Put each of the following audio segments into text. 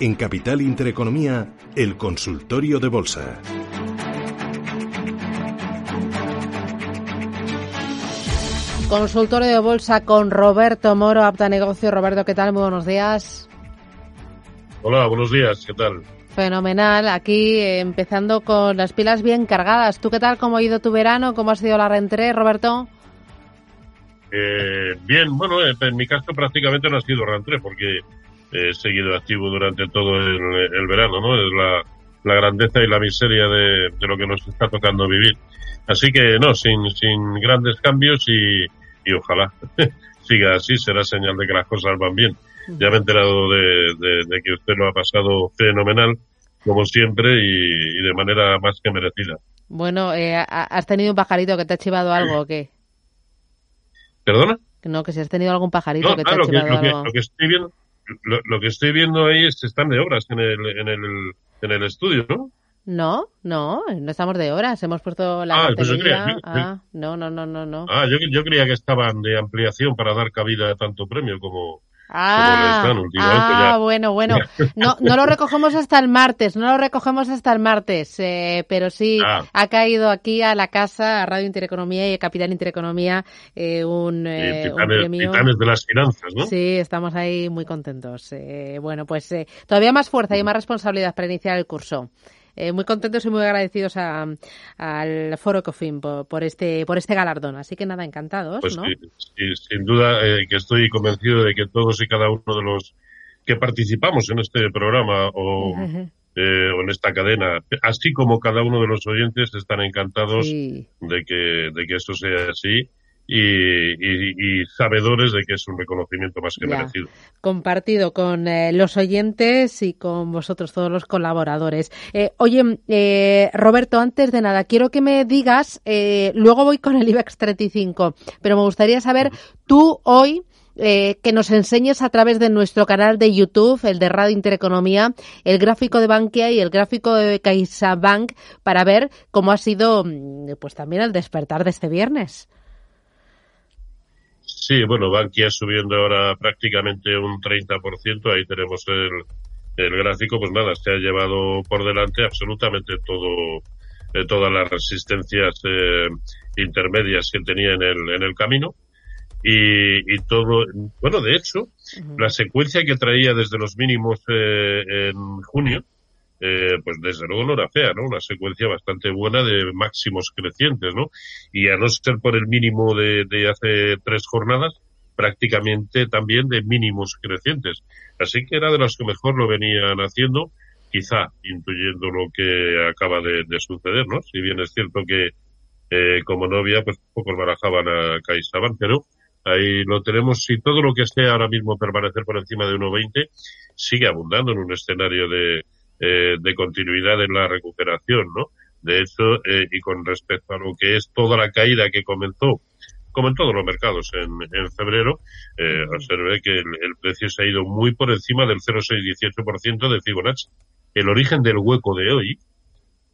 En Capital Intereconomía, el consultorio de bolsa. Consultorio de bolsa con Roberto Moro, Apta Negocio. Roberto, ¿qué tal? Muy buenos días. Hola, buenos días, ¿qué tal? Fenomenal, aquí eh, empezando con las pilas bien cargadas. ¿Tú qué tal? ¿Cómo ha ido tu verano? ¿Cómo ha sido la reentré, Roberto? Eh, bien, bueno, eh, en mi caso prácticamente no ha sido reentré porque he seguido activo durante todo el, verano, ¿no? Es la, grandeza y la miseria de, lo que nos está tocando vivir. Así que no, sin, sin grandes cambios y, y ojalá siga así, será señal de que las cosas van bien. Ya me he enterado de, de, que usted lo ha pasado fenomenal, como siempre, y, de manera más que merecida. Bueno, eh, ¿has tenido un pajarito que te ha chivado algo o qué? ¿Perdona? No, que si has tenido algún pajarito que te ha chivado algo. lo que estoy viendo, lo, que estoy viendo ahí es que están de obras en el, en el, en el estudio, ¿no? No, no, no estamos de horas. Hemos puesto la ah, pues ah, no, no, no, no, no. Ah, yo, yo creía que estaban de ampliación para dar cabida a tanto premio como, Ah, ah bueno, bueno. No, no lo recogemos hasta el martes, no lo recogemos hasta el martes, eh, pero sí ah. ha caído aquí a la casa, a Radio Intereconomía y a Capital Intereconomía, eh, un, eh, premio. Titanes de las finanzas, ¿no? Sí, estamos ahí muy contentos. bueno, pues todavía más fuerza y más responsabilidad para iniciar el curso. Eh, muy contentos y muy agradecidos al Foro Cofin por, este por este galardón. Así que nada, encantados. Pues sí, sin duda eh, que estoy convencido de que todos y cada uno de los que participamos en este programa o, eh, en esta cadena, así como cada uno de los oyentes, están encantados de que de que esto sea así y, sabedores de que es un reconocimiento más que merecido. Compartido con eh, los oyentes y con vosotros, todos los colaboradores. Eh, oye, eh, Roberto, antes de nada, quiero que me digas, luego voy con el IBEX 35, pero me gustaría saber, tú hoy, que nos enseñes a través de nuestro canal de YouTube, el de Radio Intereconomía, el gráfico de Bankia y el gráfico de CaixaBank para ver cómo ha sido, mm, pues también el despertar de este viernes. Sí, bueno, Bankia subiendo ahora prácticamente un 30%, ahí tenemos el, el gráfico, pues nada, se ha llevado por delante absolutamente todo, eh, todas las resistencias eh, intermedias que tenía en el, en el camino. Y, y todo, bueno, de hecho, la secuencia que traía desde los mínimos eh, en junio, eh, pues desde luego no era fea, ¿no? Una secuencia bastante buena de máximos crecientes, ¿no? Y a no ser por el mínimo de, de hace tres jornadas, prácticamente también de mínimos crecientes. Así que era de los que mejor lo venían haciendo, quizá intuyendo lo que acaba de, suceder, ¿no? Si bien es cierto que eh, como novia, pues pocos barajaban a CaixaBank, pero ahí lo tenemos. Si todo lo que sea ahora mismo permanecer por encima de 1,20 sigue abundando en un escenario de, eh, de continuidad en la recuperación, ¿no? De hecho, eh, y con respecto a lo que es toda la caída que comenzó, como en todos los mercados en, en febrero, eh, observé que el, precio se ha ido muy por encima del 0,618% de Fibonacci. El origen del hueco de hoy,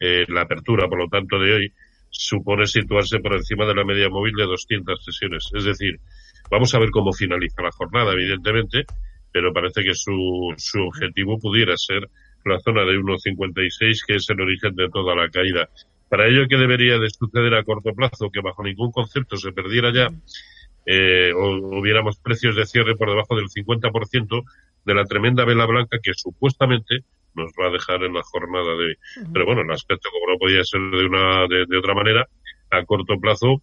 eh, la apertura, por lo tanto, de hoy, supone situarse por encima de la media móvil de 200 sesiones. Es decir, vamos a ver cómo finaliza la jornada, evidentemente, pero parece que su, su objetivo pudiera ser la zona de 1,56, que es el origen de toda la caída. Para ello, ¿qué debería de suceder a corto plazo? Que bajo ningún concepto se perdiera ya eh, o hubiéramos precios de cierre por debajo del 50% de la tremenda vela blanca que supuestamente nos va a dejar en la jornada de hoy. Pero bueno, el aspecto, como no podía ser de una de, otra manera, a corto plazo,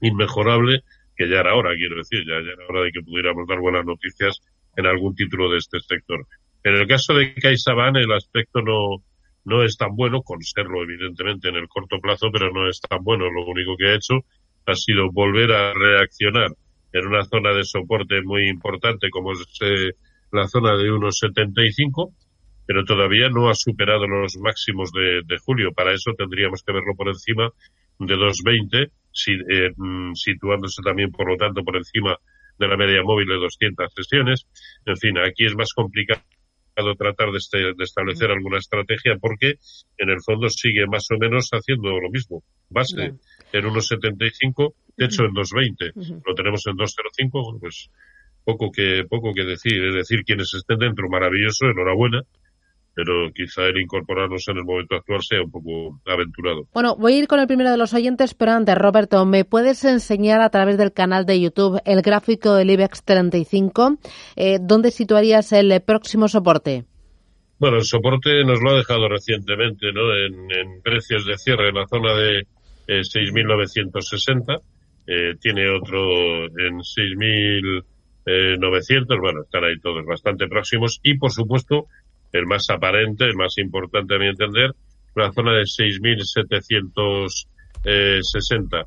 inmejorable, que ya era hora, quiero decir, ya, ya era hora de que pudiéramos dar buenas noticias en algún título de este sector. En el caso de CaixaBank el aspecto no, no es tan bueno, con serlo evidentemente en el corto plazo, pero no es tan bueno. Lo único que ha hecho ha sido volver a reaccionar en una zona de soporte muy importante como es eh, la zona de unos 75, pero todavía no ha superado los máximos de, julio. Para eso tendríamos que verlo por encima de 220, si, eh, mm, situándose también, por lo tanto, por encima de la media móvil de 200 sesiones. En fin, aquí es más complicado tratar de, este, de, establecer alguna estrategia porque en el fondo sigue más o menos haciendo lo mismo. Base en unos 75, techo en 220. Lo tenemos en 205, pues poco que, poco que decir. Es decir, quienes estén dentro, maravilloso, enhorabuena pero quizá el incorporarnos en el momento actual sea un poco aventurado. Bueno, voy a ir con el primero de los oyentes, pero antes, Roberto, ¿me puedes enseñar a través del canal de YouTube el gráfico del IBEX 35? Eh, ¿Dónde situarías el próximo soporte? Bueno, el soporte nos lo ha dejado recientemente, ¿no? En, precios de cierre en la zona de eh, 6.960. Eh, tiene otro en 6.900. Bueno, están ahí todos bastante próximos. Y, por supuesto, el más aparente, el más importante a mi entender, la zona de 6.760.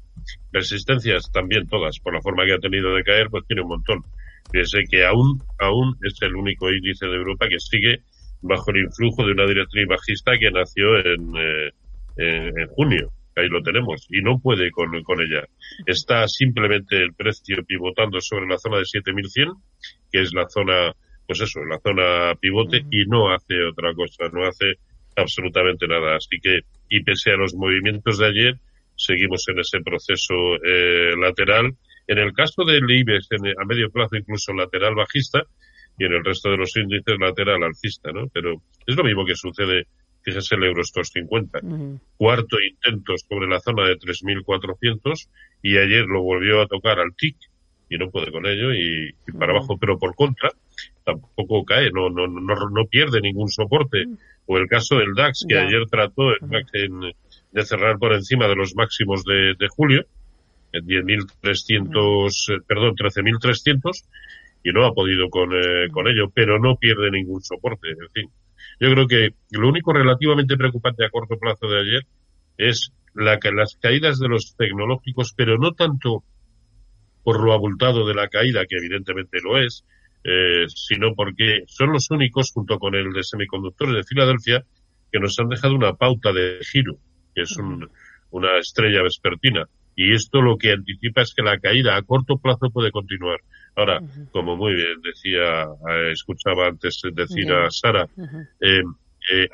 Resistencias también todas, por la forma que ha tenido de caer, pues tiene un montón. Fíjense que aún, aún es el único índice de Europa que sigue bajo el influjo de una directriz bajista que nació en, eh, en, junio. Ahí lo tenemos. Y no puede con, con ella. Está simplemente el precio pivotando sobre la zona de 7100, que es la zona pues eso, en la zona pivote y no hace otra cosa, no hace absolutamente nada. Así que, y pese a los movimientos de ayer, seguimos en ese proceso eh, lateral. En el caso del IBEX, a medio plazo incluso lateral bajista, y en el resto de los índices lateral alcista, ¿no? Pero es lo mismo que sucede, fíjese el Eurostox 50. Cuarto intento sobre la zona de 3.400 y ayer lo volvió a tocar al TIC y no puede con ello y, para abajo, pero por contra tampoco cae, no, no, no, no pierde ningún soporte. O el caso del DAX, que ayer trató de cerrar por encima de los máximos de, de julio, en 10.300, eh, perdón, 13.300, y no ha podido con, eh, con ello, pero no pierde ningún soporte. En fin, yo creo que lo único relativamente preocupante a corto plazo de ayer es la, las caídas de los tecnológicos, pero no tanto por lo abultado de la caída, que evidentemente lo es, eh, sino porque son los únicos, junto con el de semiconductores de Filadelfia, que nos han dejado una pauta de giro, que es una estrella vespertina. Y esto lo que anticipa es que la caída a corto plazo puede continuar. Ahora, como muy bien decía, eh, escuchaba antes decir a Sara, eh,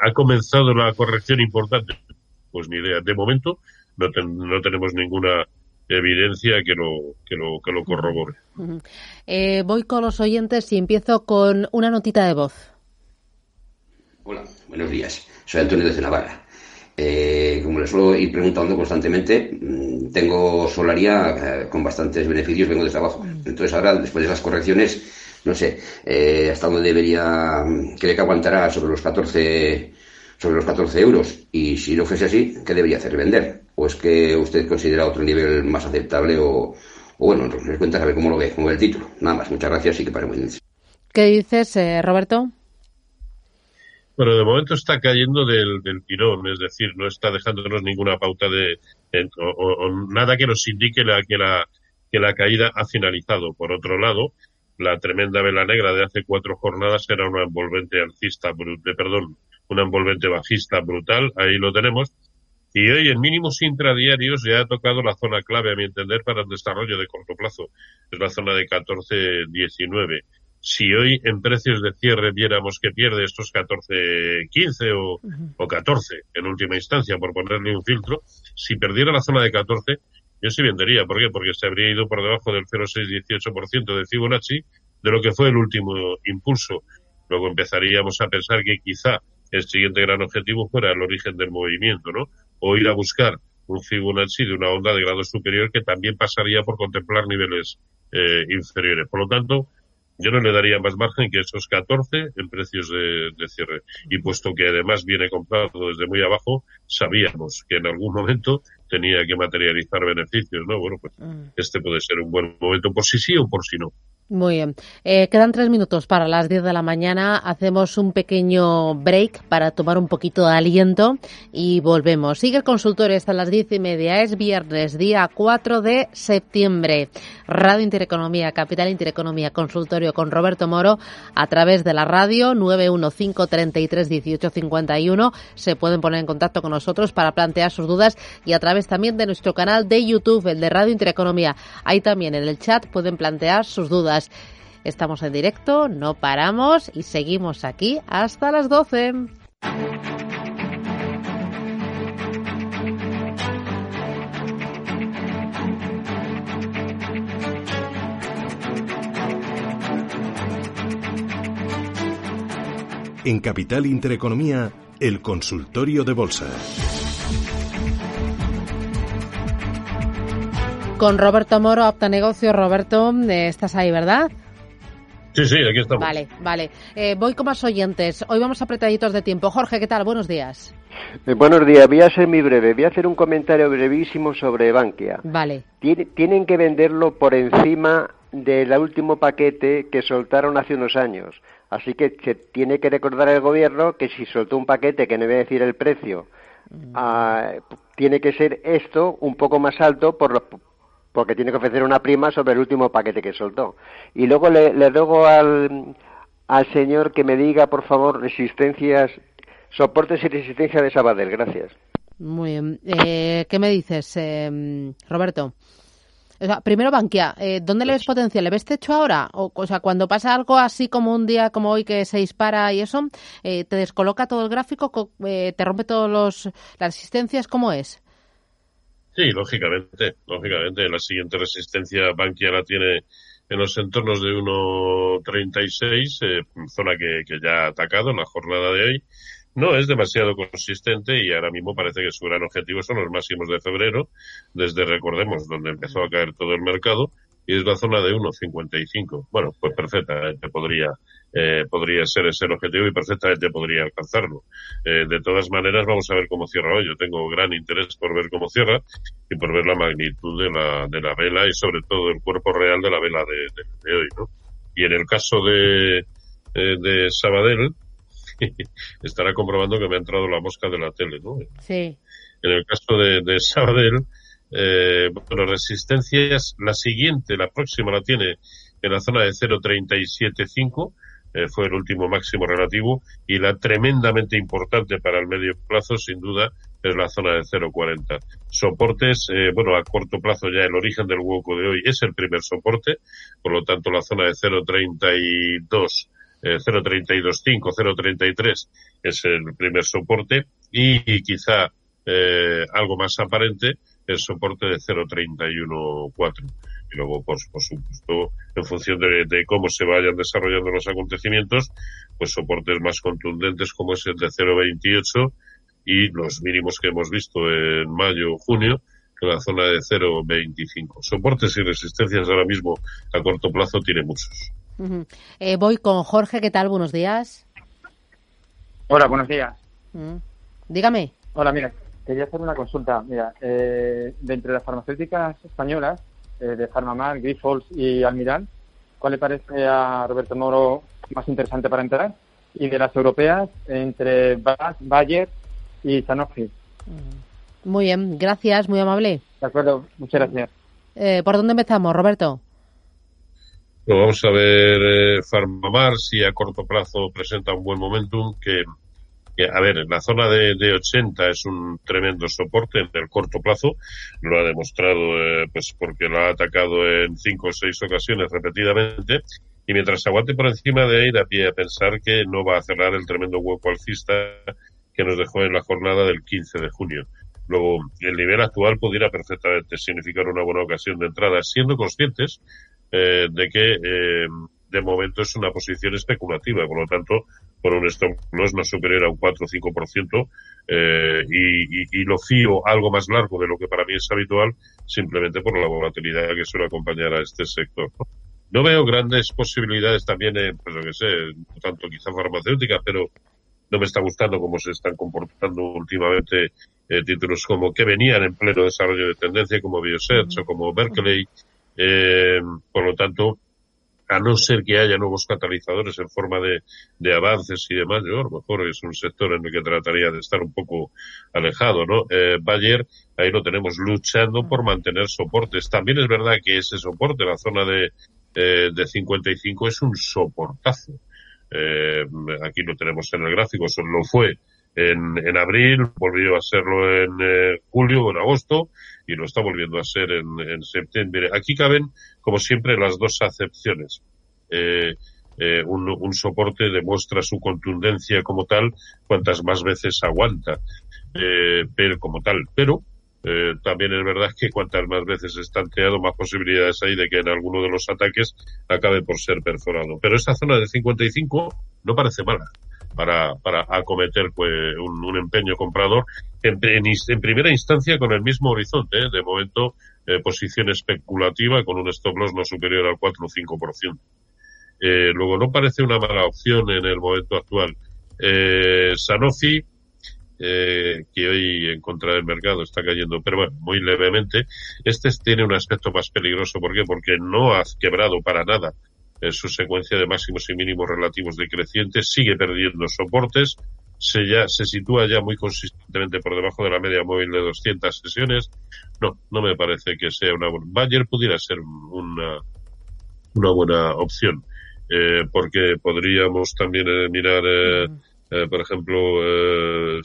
¿ha comenzado la corrección importante? Pues ni idea. De momento no, no tenemos ninguna evidencia que lo, que lo, que lo corrobore. Eh, voy con los oyentes y empiezo con una notita de voz. Hola, buenos días. Soy Antonio de Navarra. Eh, como les suelo ir preguntando constantemente, mm, tengo Solaria eh, con bastantes beneficios, vengo desde abajo. Entonces ahora, después de esas correcciones, no sé, hasta dónde debería, cree que aguantará sobre los 14 sobre los 14 euros. Y si no fuese así, ¿qué debería hacer? ¿Vender? ¿O es que usted considera otro nivel más aceptable? O, o bueno, nos cuenta a ver cómo lo ve, cómo ve el título. Nada más, muchas gracias y que pare muy bien. ¿Qué dices, eh, Roberto? Bueno, de momento está cayendo del, del tirón, es decir, no está dejándonos ninguna pauta de, o, nada que nos indique la, que la que la caída ha finalizado. Por otro lado, la tremenda vela negra de hace cuatro jornadas era una envolvente alcista, de, perdón, una envolvente bajista brutal, ahí lo tenemos. Y hoy en mínimos intradiarios ya ha tocado la zona clave, a mi entender, para el desarrollo de corto plazo. Es la zona de 14-19. Si hoy en precios de cierre viéramos que pierde estos 14-15 o, o 14 en última instancia, por ponerle un filtro, si perdiera la zona de 14, yo sí vendería. ¿Por qué? Porque se habría ido por debajo del 0,618% de Fibonacci de lo que fue el último impulso. Luego empezaríamos a pensar que quizá el siguiente gran objetivo fuera el origen del movimiento, ¿no? O ir a buscar un Fibonacci de una onda de grado superior que también pasaría por contemplar niveles eh, inferiores. Por lo tanto, yo no le daría más margen que esos 14 en precios de, cierre. Y puesto que además viene comprado desde muy abajo, sabíamos que en algún momento tenía que materializar beneficios, ¿no? Bueno, pues mm. este puede ser un buen momento por si sí o por si no. Muy bien. Eh, quedan tres minutos para las 10 de la mañana. Hacemos un pequeño break para tomar un poquito de aliento y volvemos. Sigue el consultorio hasta las diez y media. Es viernes, día 4 de septiembre. Radio Intereconomía, Capital Intereconomía, consultorio con Roberto Moro a través de la radio 915331851. Se pueden poner en contacto con nosotros para plantear sus dudas y a través también de nuestro canal de YouTube, el de Radio Intereconomía. Ahí también en el chat pueden plantear sus dudas. Estamos en directo, no paramos y seguimos aquí hasta las 12. En Capital Intereconomía, el consultorio de bolsa. Con Roberto Moro, Opta Negocio. Roberto, eh, estás ahí, ¿verdad? Sí, sí, aquí estamos. Vale, vale. Eh, voy con más oyentes. Hoy vamos apretaditos de tiempo. Jorge, ¿qué tal? Buenos días. Eh, buenos días. Voy a ser muy breve. Voy a hacer un comentario brevísimo sobre Bankia. Vale. tienen que venderlo por encima del último paquete que soltaron hace unos años. Así que se tiene que recordar el gobierno que si soltó un paquete, que no voy a decir el precio, mm. ah, tiene que ser esto un poco más alto por los porque tiene que ofrecer una prima sobre el último paquete que soltó. Y luego le, le ruego al, al señor que me diga, por favor, resistencias, soportes y resistencia de Sabadell. Gracias. Muy bien. Eh, ¿Qué me dices, eh, Roberto? primero Bankia, eh, ¿dónde le ves pues potencial? ¿Le ves techo ahora? O, sea, cuando pasa algo así como un día como hoy que se dispara y eso, ¿te descoloca todo el gráfico? ¿Te rompe todas las resistencias? ¿Cómo es? Sí, lógicamente, lógicamente. La siguiente resistencia Bankia la tiene en los entornos de 1.36, eh, zona que, que ya ha atacado en la jornada de hoy. No es demasiado consistente y ahora mismo parece que su gran objetivo son los máximos de febrero, desde, recordemos, donde empezó a caer todo el mercado, y es la zona de 1.55. Bueno, pues perfectamente podría, eh, podría ser ese el objetivo y perfectamente podría alcanzarlo. Eh, de todas maneras, vamos a ver cómo cierra hoy. Yo tengo gran interés por ver cómo cierra y por ver la magnitud de la, de la vela y sobre todo el cuerpo real de la vela de, de, hoy, ¿no? Y en el caso de, eh, de Sabadell, estará comprobando que me ha entrado la mosca de la tele, ¿no? Sí. En el caso de, de Sabadell, eh, bueno, resistencias, la siguiente, la próxima la tiene en la zona de 0.375, eh, fue el último máximo relativo, y la tremendamente importante para el medio plazo, sin duda, es la zona de 0.40. Soportes, eh, bueno, a corto plazo ya el origen del hueco de hoy es el primer soporte, por lo tanto la zona de 0.32 eh, 0.325, 0.33 es el primer soporte y, quizá eh, algo más aparente el soporte de 0.314. Y luego, pues, por supuesto, en función de, cómo se vayan desarrollando los acontecimientos, pues soportes más contundentes como es el de 0.28 y los mínimos que hemos visto en mayo, junio, en la zona de 0.25. Soportes y resistencias ahora mismo a corto plazo tiene muchos. Eh, voy con Jorge, ¿qué tal? Buenos días. Hola, buenos días. Mm. Dígame. Hola, mira, quería hacer una consulta. Mira, eh, de entre las farmacéuticas españolas, eh, de Farmamar, Grifols y Almiral, ¿cuál le parece a Roberto Moro más interesante para entrar? Y de las europeas, entre Bayer y Sanofi. Mm. Muy bien, gracias, muy amable. De acuerdo, muchas gracias. Eh, ¿Por dónde empezamos, Roberto? vamos a ver eh, Farmamar si a corto plazo presenta un buen momentum que a ver, la zona de, de, 80 es un tremendo soporte en el corto plazo, lo ha demostrado eh, pues porque lo ha atacado en cinco o seis ocasiones repetidamente, y mientras aguante por encima de ahí da pie a pensar que no va a cerrar el tremendo hueco alcista que nos dejó en la jornada del 15 de junio. Luego, el nivel actual pudiera perfectamente significar una buena ocasión de entrada, siendo conscientes eh, de que eh, de momento es una posición especulativa, por lo tanto, por un stop loss no superior a un 4 o 5%, eh, y, y, lo fío algo más largo de lo que para mí es habitual, simplemente por la volatilidad que suele acompañar a este sector. No veo grandes posibilidades también en, pues lo que sé, tanto quizá farmacéuticas, pero no me está gustando cómo se están comportando últimamente eh, títulos como que venían en pleno desarrollo de tendencia, como Biosearch o como Berkeley. Eh, por lo tanto, a no ser que haya nuevos catalizadores en forma de, de avances y demás, yo a lo mejor es un sector en el que trataría de estar un poco alejado, ¿no? Eh, Bayer, ahí lo tenemos luchando por mantener soportes. También es verdad que ese soporte, la zona de, eh, de 55 es un soportazo. Eh, aquí lo tenemos en el gráfico, eso lo fue en, en abril, volvió a serlo en eh, julio o en agosto y lo está volviendo a ser en, en septiembre. Aquí caben, como siempre, las dos acepciones. Eh, eh, un, un, soporte demuestra su contundencia como tal cuantas más veces aguanta, eh, pero como tal. Pero eh, también es verdad que cuantas más veces está tanteado, más posibilidades hay de que en alguno de los ataques acabe por ser perforado. Pero esta zona de 55 no parece mala para, para acometer pues, un, un empeño comprador en, en, en, primera instancia con el mismo horizonte. ¿eh? De momento, eh, posición especulativa con un stop loss no superior al 4 o 5%. Eh, luego, no parece una mala opción en el momento actual. Eh, Sanofi, eh, que hoy en contra del mercado está cayendo, pero bueno, muy levemente. Este tiene un aspecto más peligroso. ¿Por qué? Porque no ha quebrado para nada en su secuencia de máximos y mínimos relativos decrecientes, sigue perdiendo soportes, se ya se sitúa ya muy consistentemente por debajo de la media móvil de 200 sesiones. No, no me parece que sea una buena. Bayer pudiera ser una, una buena opción, eh, porque podríamos también eh, mirar, eh, eh, por ejemplo, eh,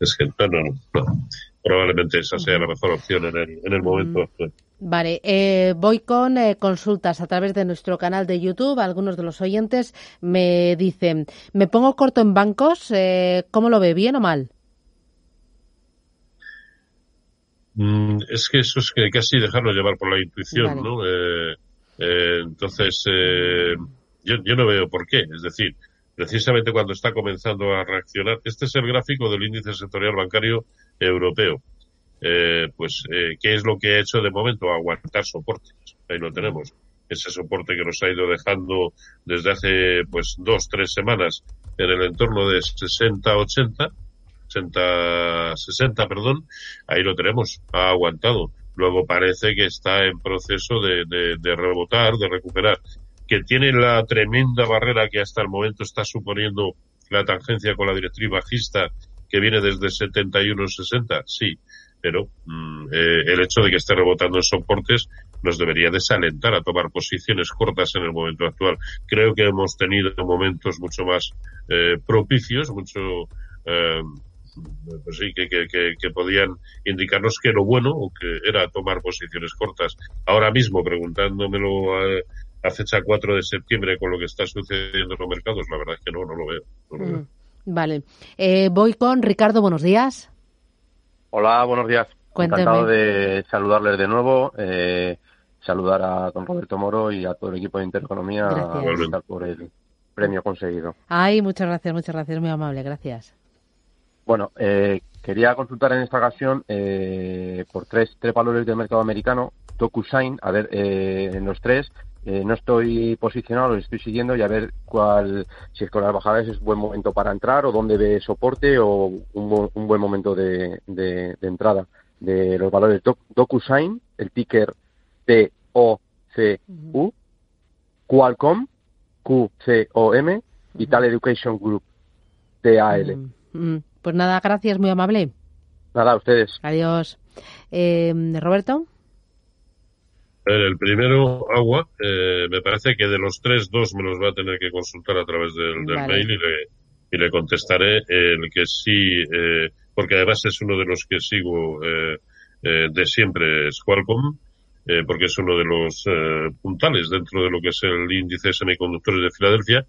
es que no, no, no, probablemente esa sea la mejor opción en el, en el momento actual. Vale, eh, voy con eh, consultas a través de nuestro canal de YouTube. Algunos de los oyentes me dicen, me pongo corto en bancos, eh, ¿cómo lo ve? ¿Bien o mal? Mm, es que eso es que casi dejarlo llevar por la intuición, vale. ¿no? Eh, eh, entonces, eh, yo, yo no veo por qué. Es decir, precisamente cuando está comenzando a reaccionar, este es el gráfico del índice sectorial bancario europeo eh, pues, eh, ¿qué es lo que ha hecho de momento? Aguantar soportes. Ahí lo tenemos. Ese soporte que nos ha ido dejando desde hace, pues, dos, tres semanas en el entorno de 60, 80, 60, 60, perdón, ahí lo tenemos. Ha aguantado. Luego parece que está en proceso de, de, de rebotar, de recuperar. Que tiene la tremenda barrera que hasta el momento está suponiendo la tangencia con la directriz bajista que viene desde 71-60, sí pero mm, eh, el hecho de que esté rebotando en soportes nos debería desalentar a tomar posiciones cortas en el momento actual. Creo que hemos tenido momentos mucho más eh, propicios, mucho eh, pues sí, que, que, podían indicarnos que lo bueno o que era tomar posiciones cortas. Ahora mismo, preguntándomelo a, a fecha 4 de septiembre con lo que está sucediendo en los mercados, la verdad es que no, no lo veo. No lo veo. Mm, vale. Eh, voy con Ricardo, buenos días. Hola, buenos días. Encantado de saludarles de nuevo, eh, saludar a don Roberto Moro y a todo el equipo de Intereconomía gracias. por el premio conseguido. Ay, muchas gracias, muchas gracias, muy amable, gracias. Bueno, eh, quería consultar en esta ocasión eh, por tres, tres valores del mercado americano, DocuSign, a ver, eh, en los tres, eh, no estoy posicionado, los estoy siguiendo y a ver cuál, si es con las bajadas es buen momento para entrar o dónde ve soporte o un, un buen momento de, de, de, entrada de los valores Doc, DocuSign, el ticker T-O-C-U. Qualcomm, Q-C-O-M y Tal Education Group, T-A-L. Uh -huh. Pues nada, gracias, muy amable. Nada, a ustedes. Adiós. Eh, Roberto. El primero, agua, eh, me parece que de los tres, dos me los va a tener que consultar a través del, del vale. mail y le, y le contestaré el que sí, eh, porque además es uno de los que sigo eh, eh de siempre, es Qualcomm, eh, porque es uno de los eh, puntales dentro de lo que es el índice de semiconductores de Filadelfia.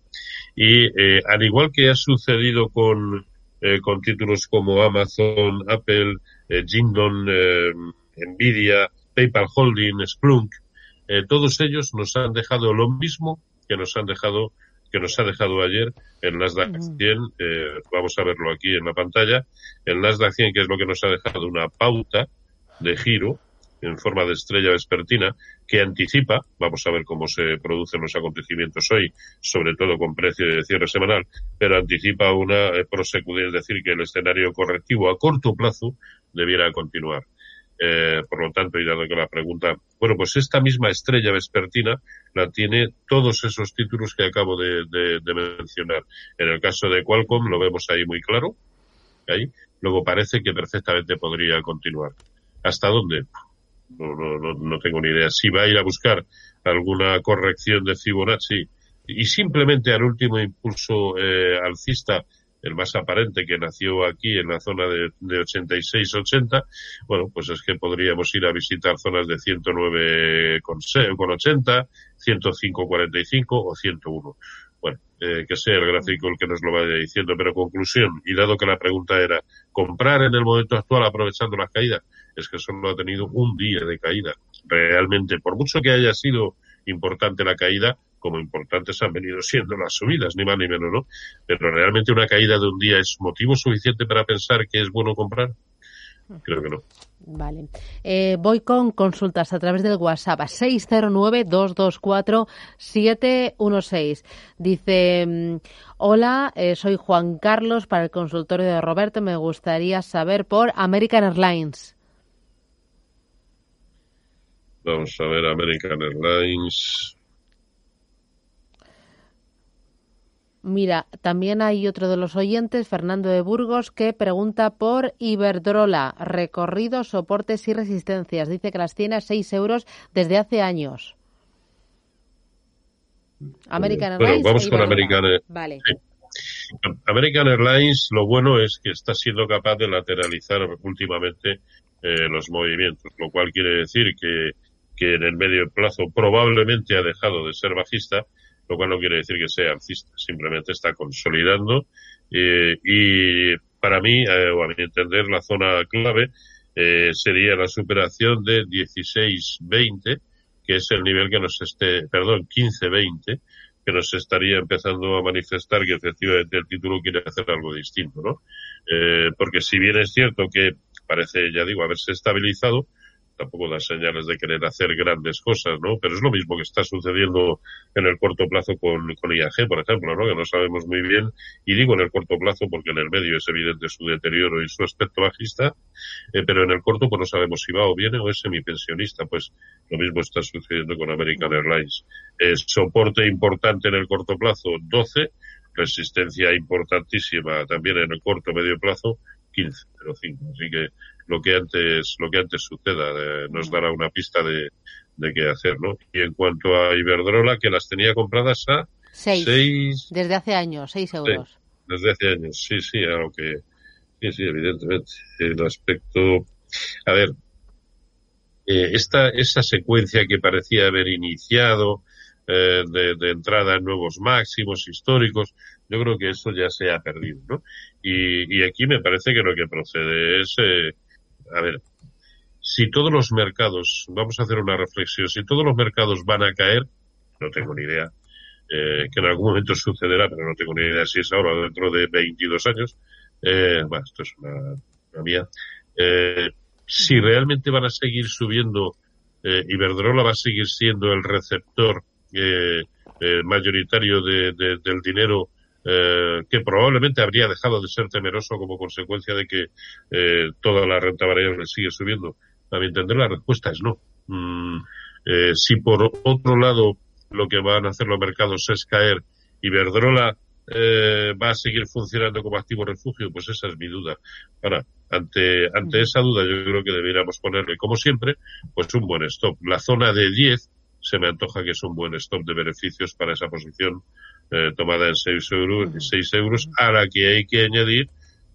Y al igual que ha sucedido con, con títulos como Amazon, Apple, Jingdon, Nvidia, PayPal Holding, Splunk, eh, todos ellos nos han dejado lo mismo que nos han dejado que nos ha dejado ayer el Nasdaq 100, eh, vamos a verlo aquí en la pantalla, el Nasdaq 100 que es lo que nos ha dejado una pauta de giro en forma de estrella vespertina que anticipa, vamos a ver cómo se producen los acontecimientos hoy, sobre todo con precio de cierre semanal, pero anticipa una eh, prosecución, es decir, que el escenario correctivo a corto plazo debiera continuar. Eh, por lo tanto, y dado que la pregunta, bueno, pues esta misma estrella vespertina la tiene todos esos títulos que acabo de, mencionar. En el caso de Qualcomm lo vemos ahí muy claro, ahí. Luego parece que perfectamente podría continuar. ¿Hasta dónde? No, no, no, tengo ni idea. Si va a ir a buscar alguna corrección de Fibonacci y simplemente al último impulso eh, alcista el más aparente que nació aquí en la zona de, de 86-80, bueno, pues es que podríamos ir a visitar zonas de 109 con, 80, 105-45 o 101. Bueno, eh, que sea el gráfico el que nos lo vaya diciendo, pero conclusión, y dado que la pregunta era comprar en el momento actual aprovechando las caídas, es que solo ha tenido un día de caída. Realmente, por mucho que haya sido importante la caída, como importantes han venido siendo las subidas, ni más ni menos, ¿no? Pero realmente una caída de un día es motivo suficiente para pensar que es bueno comprar. Creo que no. Vale. Eh, voy con consultas a través del WhatsApp 609-224-716. Dice, mm, hola, eh, soy Juan Carlos para el consultorio de Roberto. Me gustaría saber por American Airlines. Vamos a ver, American Airlines. Mira, también hay otro de los oyentes, Fernando de Burgos, que pregunta por Iberdrola, recorridos, soportes y resistencias. Dice que las tiene a 6 euros desde hace años. American Airlines. vamos con American Vale. American Airlines, lo bueno es que está siendo capaz de lateralizar últimamente eh, los movimientos, lo cual quiere decir que, que en el medio plazo probablemente ha dejado de ser bajista lo cual no quiere decir que sea alcista, simplemente está consolidando eh, y para mí, eh, o a mi entender, la zona clave eh, sería la superación de 16-20, que es el nivel que nos esté, perdón, 15-20, que nos estaría empezando a manifestar que efectivamente el título quiere hacer algo distinto, ¿no? Eh, porque si bien es cierto que parece, ya digo, haberse estabilizado, tampoco da señales de querer hacer grandes cosas, ¿no? Pero es lo mismo que está sucediendo en el corto plazo con, con IAG, por ejemplo, ¿no? Que no sabemos muy bien, y digo en el corto plazo porque en el medio es evidente su deterioro y su aspecto bajista, eh, pero en el corto pues no sabemos si va o viene o es semipensionista, pues lo mismo está sucediendo con American Airlines. soporte importante en el corto plazo, 12, resistencia importantísima también en el corto medio plazo, 15,05. Así que lo que antes, lo que antes suceda, eh, nos dará una pista de, de qué hacer, ¿no? Y en cuanto a Iberdrola, que las tenía compradas a seis. Desde hace años, seis euros. desde hace años, sí, sí, a lo que, sí, sí, evidentemente. El aspecto, a ver, eh, esta, esa secuencia que parecía haber iniciado, eh, de, de, entrada en nuevos máximos históricos, yo creo que eso ya se ha perdido, ¿no? Y, y aquí me parece que lo que procede es eh, a ver, si todos los mercados, vamos a hacer una reflexión, si todos los mercados van a caer, no tengo ni idea, eh, que en algún momento sucederá, pero no tengo ni idea si es ahora o dentro de 22 años, eh, bueno, esto es una, mía, eh, si realmente van a seguir subiendo, eh, Iberdrola va a seguir siendo el receptor eh, eh mayoritario de, de, del dinero eh, que probablemente habría dejado de ser temeroso como consecuencia de que eh, toda la renta variable sigue subiendo. A mi entender, la respuesta es no. Mm, eh, si por otro lado lo que van a hacer los mercados es caer y Verdrola eh, va a seguir funcionando como activo refugio, pues esa es mi duda. Ahora, ante, ante esa duda yo creo que deberíamos ponerle, como siempre, pues un buen stop. La zona de 10 se me antoja que es un buen stop de beneficios para esa posición eh, tomada en 6 euros, 6 euros, a la que hay que añadir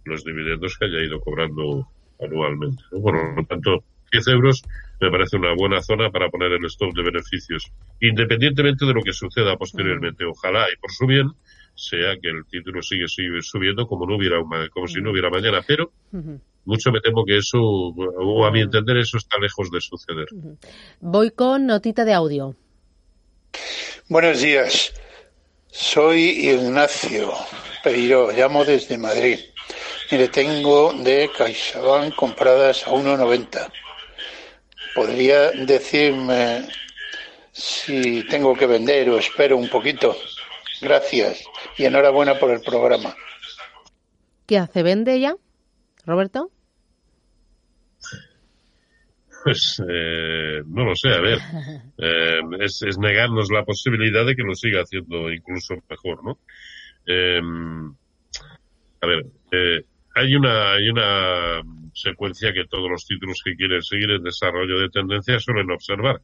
los dividendos que haya ido cobrando anualmente. Por lo tanto, 10 euros me parece una buena zona para poner el stop de beneficios, independientemente de lo que suceda posteriormente. Ojalá, y por su bien, sea que el título sigue, subiendo como no hubiera como si no hubiera mañana, pero mucho me temo que eso, o a mi entender, eso está lejos de suceder. Voy con notita de audio. Buenos días. Soy Ignacio Peiro, llamo desde Madrid. y le tengo de CaixaBank compradas a 1,90. ¿Podría decirme si tengo que vender o espero un poquito? Gracias y enhorabuena por el programa. ¿Qué hace? ¿Vende ya, Roberto? Pues eh, no lo sé, a ver, eh, es, es, negarnos la posibilidad de que lo siga haciendo incluso mejor, ¿no? Eh, a ver, eh, hay una hay una secuencia que todos los títulos que quieren seguir en desarrollo de tendencia suelen observar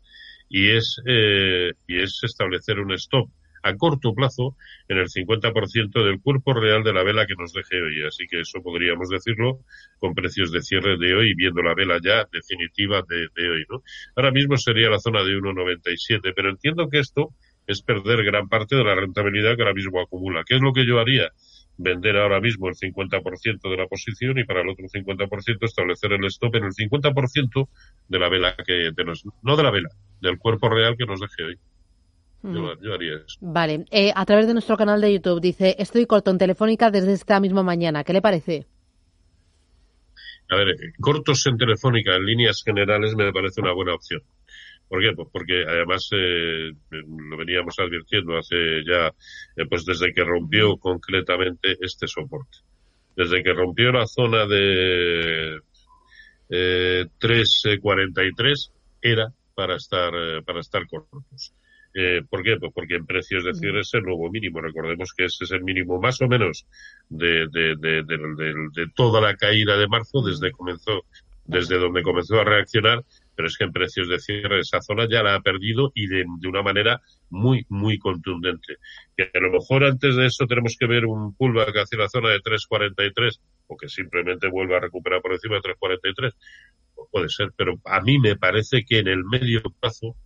y es eh, y es establecer un stop a corto plazo en el 50% del cuerpo real de la vela que nos deje hoy. Así que eso podríamos decirlo con precios de cierre de hoy, viendo la vela ya definitiva de, hoy. ¿no? Ahora mismo sería la zona de 1,97, pero entiendo que esto es perder gran parte de la rentabilidad que ahora mismo acumula. ¿Qué es lo que yo haría? Vender ahora mismo el 50% de la posición y para el otro 50% establecer el stop en el 50% de la vela que, no de la vela, del cuerpo real que nos deje hoy. Yo, yo, haría eso. Vale. Eh, a través de nuestro canal de YouTube dice, estoy corto en Telefónica desde esta misma mañana. ¿Qué le parece? A ver, cortos en Telefónica en líneas generales me parece una buena opción. ¿Por qué? Pues porque además eh, lo veníamos advirtiendo hace ya, eh, pues desde que rompió concretamente este soporte. Desde que rompió la zona de eh, 3.43 era para estar, eh, para estar cortos. Eh, ¿Por qué? Pues porque en precios de cierre es el nuevo mínimo. Recordemos que ese es el mínimo más o menos de, de, de, de toda la caída de marzo desde comenzó, desde donde comenzó a reaccionar pero es que en precios de cierre esa zona ya la ha perdido y de, de, una manera muy, muy contundente. Que a lo mejor antes de eso tenemos que ver un pullback hacia la zona de 3.43 o que simplemente vuelva a recuperar por encima de 3.43. Puede ser, pero a mí me parece que en el medio plazo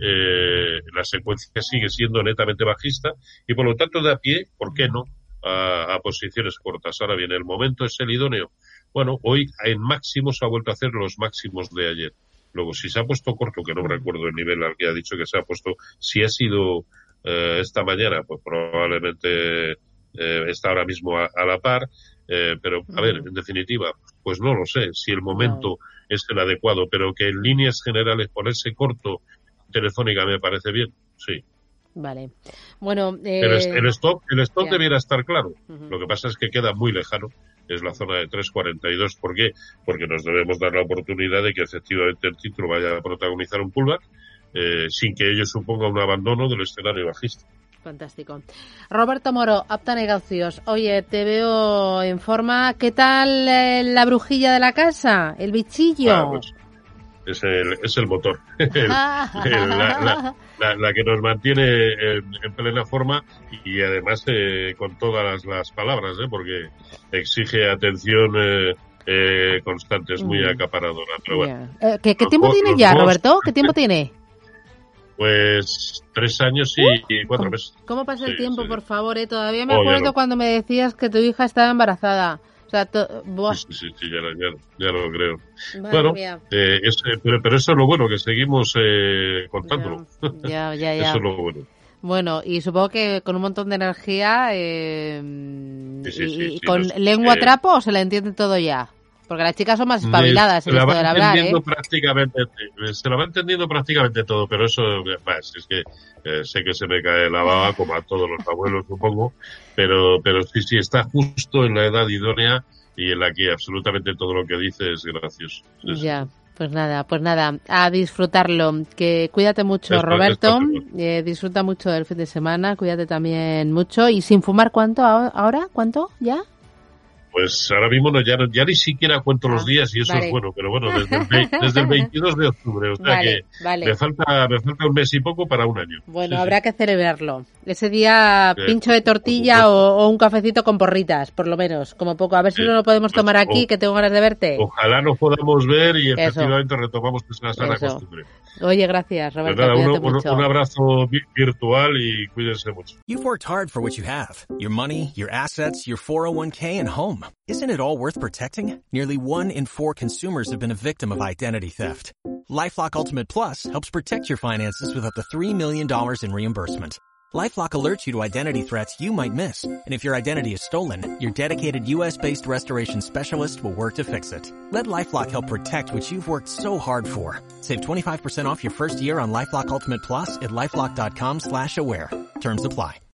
eh, la secuencia sigue siendo netamente bajista y por lo tanto de a pie, ¿por qué no? A, a posiciones cortas. Ahora bien, el momento es el idóneo. Bueno, hoy en máximos ha vuelto a hacer los máximos de ayer. Luego, si se ha puesto corto, que no recuerdo el nivel al que ha dicho que se ha puesto, si ha sido eh, esta mañana, pues probablemente eh, está ahora mismo a, a la par. Eh, pero, a ver, en definitiva, pues no lo sé si el momento es el adecuado, pero que en líneas generales ponerse corto telefónica me parece bien, sí. Vale. Bueno, eh... el stop, el stop yeah. debiera estar claro. Uh -huh. Lo que pasa es que queda muy lejano es la zona de 3.42. ¿Por qué? Porque nos debemos dar la oportunidad de que efectivamente el título vaya a protagonizar un pullback eh, sin que ello suponga un abandono del escenario bajista. Fantástico. Roberto Moro, Apta Negocios. Oye, te veo en forma. ¿Qué tal eh, la brujilla de la casa? ¿El bichillo? Ah, pues es, el, es el motor. el, el, la, la, la, que nos mantiene en, en, plena forma y además eh, con todas las, las palabras, ¿eh? porque exige atención eh, eh, constante, es muy mm. acaparadora. Pero bueno. Yeah. ¿Qué, ¿Qué, tiempo tiene ya, Roberto? ¿Qué tiempo tiene? Pues tres años y, cuatro ¿Cómo, meses. ¿Cómo pasa el sí, tiempo, sí. por favor? Eh? Todavía me oh, acuerdo no. cuando me decías que tu hija estaba embarazada. O sea, to... sí, sí, sí, ya, ya, ya lo creo. Bueno, eh, es, pero, pero, eso es lo bueno, que seguimos eh, contándolo. Ya, ya, ya. eso es lo bueno. Bueno, y supongo que con un montón de energía eh, sí, sí, y, y con lengua eh, trapo o se le entiende todo ya. Porque las chicas son más espabiladas en esto de hablar, ¿eh? Prácticamente, se lo va entendiendo prácticamente todo, pero eso, pues, es que eh, sé que se me cae la baba, como a todos los abuelos, supongo, pero, pero sí, sí, está justo en la edad idónea y en la que absolutamente todo lo que dice es gracioso. Es, ya. Pues nada, pues nada, a disfrutarlo. Que cuídate mucho, Roberto. Eh, disfruta mucho del fin de semana, cuídate también mucho. ¿Y sin fumar cuánto ahora? ¿Cuánto? ¿Ya? Pues ahora mismo no, ya, ya ni siquiera cuento ah, los días y eso vale. es bueno, pero bueno, desde el, desde el 22 de octubre, o sea vale, que vale. Me, falta, me falta un mes y poco para un año. Bueno, sí, habrá sí. que celebrarlo. Ese día sí, pincho de tortilla o, o, un cafecito con porritas, por lo menos, como poco. A ver si no lo podemos tomar pues, aquí, o, que tengo ganas de verte. Ojalá nos podamos ver y eso. efectivamente retomamos esa sana eso. costumbre. Oye, gracias, Roberto. Pues nada, un, un, un, abrazo virtual y cuídense mucho. You've worked hard for what you have. Your money, your assets, your 401k and home. Isn't it all worth protecting? Nearly one in four consumers have been a victim of identity theft. LifeLock Ultimate Plus helps protect your finances with up to $3 million in reimbursement. LifeLock alerts you to identity threats you might miss. And if your identity is stolen, your dedicated US-based restoration specialist will work to fix it. Let LifeLock help protect what you've worked so hard for. Save 25% off your first year on LifeLock Ultimate Plus at LifeLock.com slash aware. Terms apply.